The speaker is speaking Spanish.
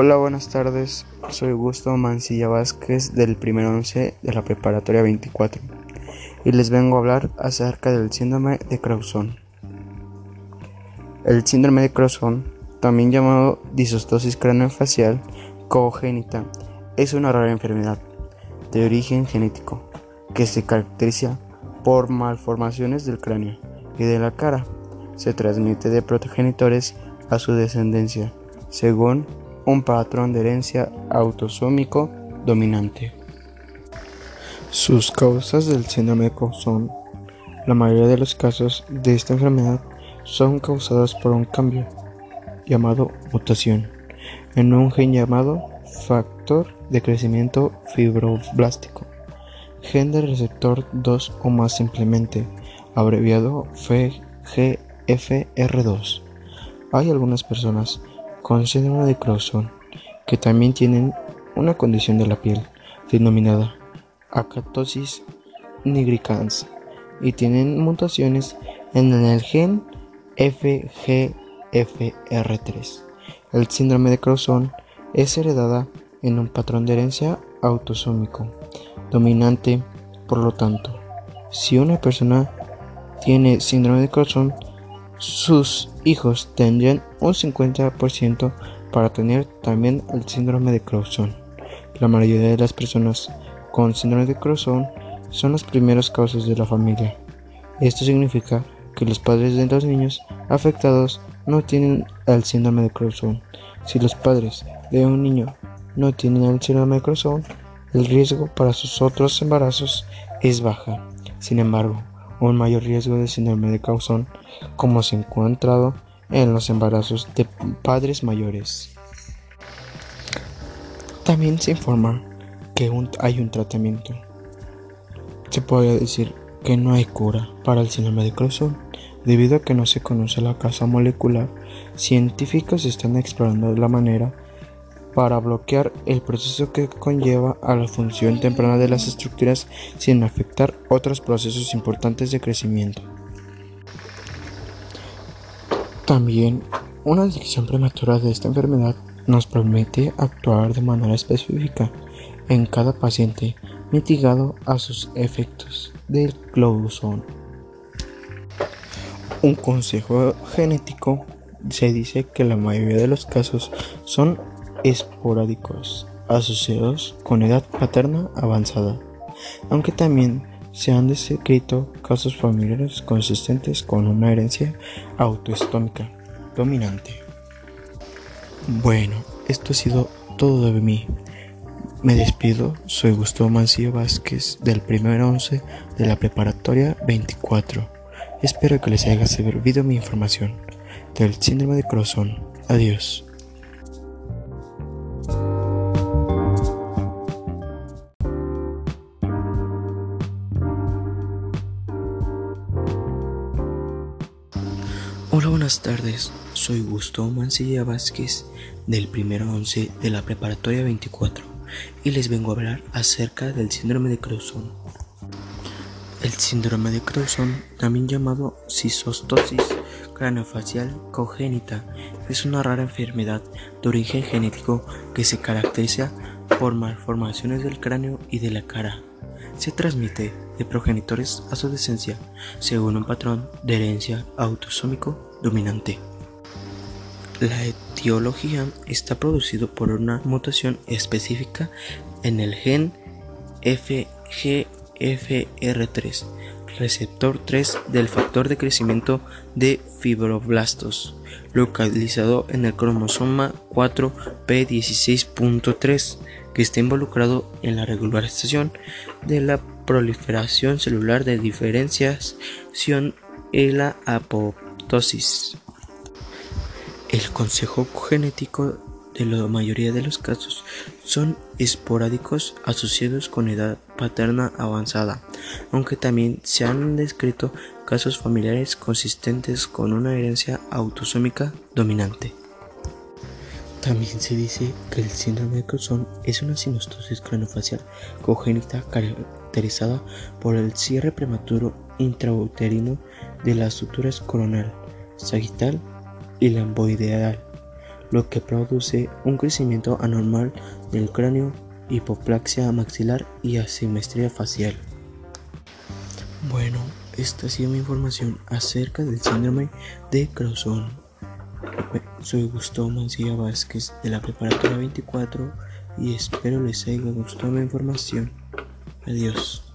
Hola, buenas tardes. Soy Gusto Mancilla Vázquez del primer 11 de la preparatoria 24 y les vengo a hablar acerca del síndrome de Creuson. El síndrome de Creuson, también llamado disostosis craneofacial congénita, es una rara enfermedad de origen genético que se caracteriza por malformaciones del cráneo y de la cara. Se transmite de progenitores a su descendencia, según un patrón de herencia autosómico dominante. Sus causas del síndrome Creuson, la mayoría de los casos de esta enfermedad son causadas por un cambio llamado mutación en un gen llamado factor de crecimiento fibroblástico, gen del receptor 2 o más simplemente, abreviado FGFR2. Hay algunas personas con síndrome de Creuson que también tienen una condición de la piel denominada acatosis nigricans y tienen mutaciones en el gen FGFR3. El síndrome de Creuson es heredada en un patrón de herencia autosómico dominante, por lo tanto, si una persona tiene síndrome de Creuson, sus hijos tendrían un 50% para tener también el síndrome de Creuson. La mayoría de las personas con síndrome de Creuson son las primeras causas de la familia. Esto significa que los padres de los niños afectados no tienen el síndrome de Creuson. Si los padres de un niño no tienen el síndrome de Creuson, el riesgo para sus otros embarazos es baja. Sin embargo, un mayor riesgo de síndrome de Creuson, como se ha encontrado en los embarazos de padres mayores. También se informa que hay un tratamiento. Se puede decir que no hay cura para el síndrome de Creuson debido a que no se conoce la causa molecular. Científicos están explorando la manera para bloquear el proceso que conlleva a la función temprana de las estructuras sin afectar otros procesos importantes de crecimiento. También, una detección prematura de esta enfermedad nos permite actuar de manera específica en cada paciente mitigado a sus efectos del clouzón. Un consejo genético se dice que la mayoría de los casos son esporádicos asociados con edad paterna avanzada, aunque también se han descrito casos familiares consistentes con una herencia autoestómica dominante. Bueno, esto ha sido todo de mí. Me despido, soy Gustavo Mancillo Vázquez del primer 11 de la preparatoria 24. Espero que les haya servido mi información del síndrome de corazón. Adiós. Hola, buenas tardes. Soy Gustavo Mancilla Vázquez del primero 11 de la preparatoria 24 y les vengo a hablar acerca del síndrome de Creuson. El síndrome de Creuson, también llamado cisostosis craneofacial congénita, es una rara enfermedad de origen genético que se caracteriza por malformaciones del cráneo y de la cara. Se transmite de progenitores a su descendencia según un patrón de herencia autosómico dominante. La etiología está producido por una mutación específica en el gen FGFR3, receptor 3 del factor de crecimiento de fibroblastos, localizado en el cromosoma 4p16.3, que está involucrado en la regularización de la proliferación celular de diferenciación y la apoptosis. El consejo genético de la mayoría de los casos son esporádicos asociados con edad paterna avanzada, aunque también se han descrito casos familiares consistentes con una herencia autosómica dominante. También se dice que el síndrome de Creuson es una sinostosis craneofacial congénita caracterizada por el cierre prematuro intrauterino de las suturas coronal, sagital y lamboideal, lo que produce un crecimiento anormal del cráneo, hipoplaxia maxilar y asimetría facial. Bueno, esta ha sido mi información acerca del síndrome de Crozon. Soy Gustavo Mancilla Vázquez de la Preparatoria 24 y espero les haya gustado la información. Adiós.